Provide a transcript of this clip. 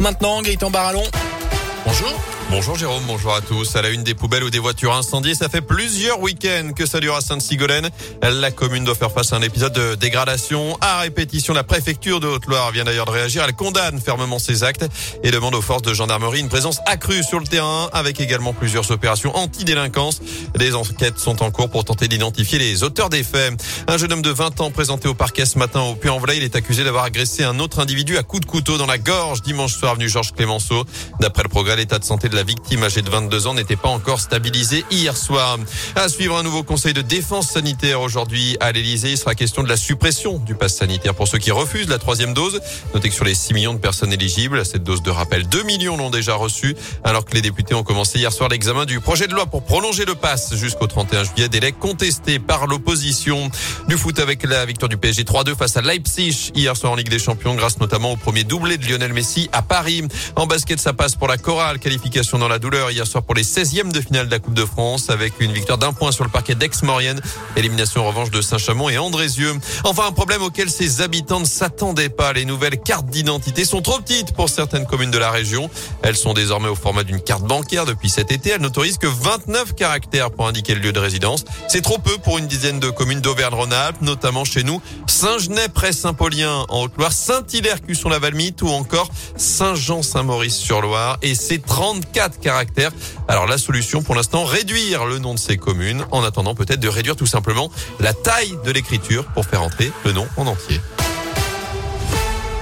maintenant, Gaëtan Barallon. Bonjour. Bonjour Jérôme, bonjour à tous. À la une des poubelles ou des voitures incendiées, ça fait plusieurs week-ends que ça dure à Sainte-Sigolène. La commune doit faire face à un épisode de dégradation. À répétition, la préfecture de Haute-Loire vient d'ailleurs de réagir. Elle condamne fermement ces actes et demande aux forces de gendarmerie une présence accrue sur le terrain avec également plusieurs opérations anti-délinquance. Les enquêtes sont en cours pour tenter d'identifier les auteurs des faits. Un jeune homme de 20 ans présenté au parquet ce matin au Puy-en-Velay, il est accusé d'avoir agressé un autre individu à coups de couteau dans la gorge dimanche soir avenue Georges Clémenceau. D'après le progrès, l'état de santé de victime âgée de 22 ans n'était pas encore stabilisée hier soir. À suivre un nouveau conseil de défense sanitaire aujourd'hui à l'Elysée. Il sera question de la suppression du pass sanitaire pour ceux qui refusent la troisième dose. Notez que sur les 6 millions de personnes éligibles à cette dose de rappel, 2 millions l'ont déjà reçu alors que les députés ont commencé hier soir l'examen du projet de loi pour prolonger le pass jusqu'au 31 juillet. Délai contesté par l'opposition. Du foot avec la victoire du PSG 3-2 face à Leipzig hier soir en Ligue des Champions grâce notamment au premier doublé de Lionel Messi à Paris. En basket, ça passe pour la chorale. Qualification dans la douleur hier soir pour les 16e de finale de la Coupe de France avec une victoire d'un point sur le parquet d'Aix-Maurienne. Élimination en revanche de Saint-Chamond et Andrézieux. Enfin, un problème auquel ses habitants ne s'attendaient pas. Les nouvelles cartes d'identité sont trop petites pour certaines communes de la région. Elles sont désormais au format d'une carte bancaire depuis cet été. Elles n'autorisent que 29 caractères pour indiquer le lieu de résidence. C'est trop peu pour une dizaine de communes d'Auvergne-Rhône-Alpes, notamment chez nous. Saint-Genès, près Saint-Paulien en Haute-Loire, Saint-Hilaire, Cusson-la-Valmite ou encore Saint-Jean-Saint-Maurice-sur-Loire. Et c'est 34 caractères. Alors la solution pour l'instant, réduire le nom de ces communes en attendant peut-être de réduire tout simplement la taille de l'écriture pour faire entrer le nom en entier.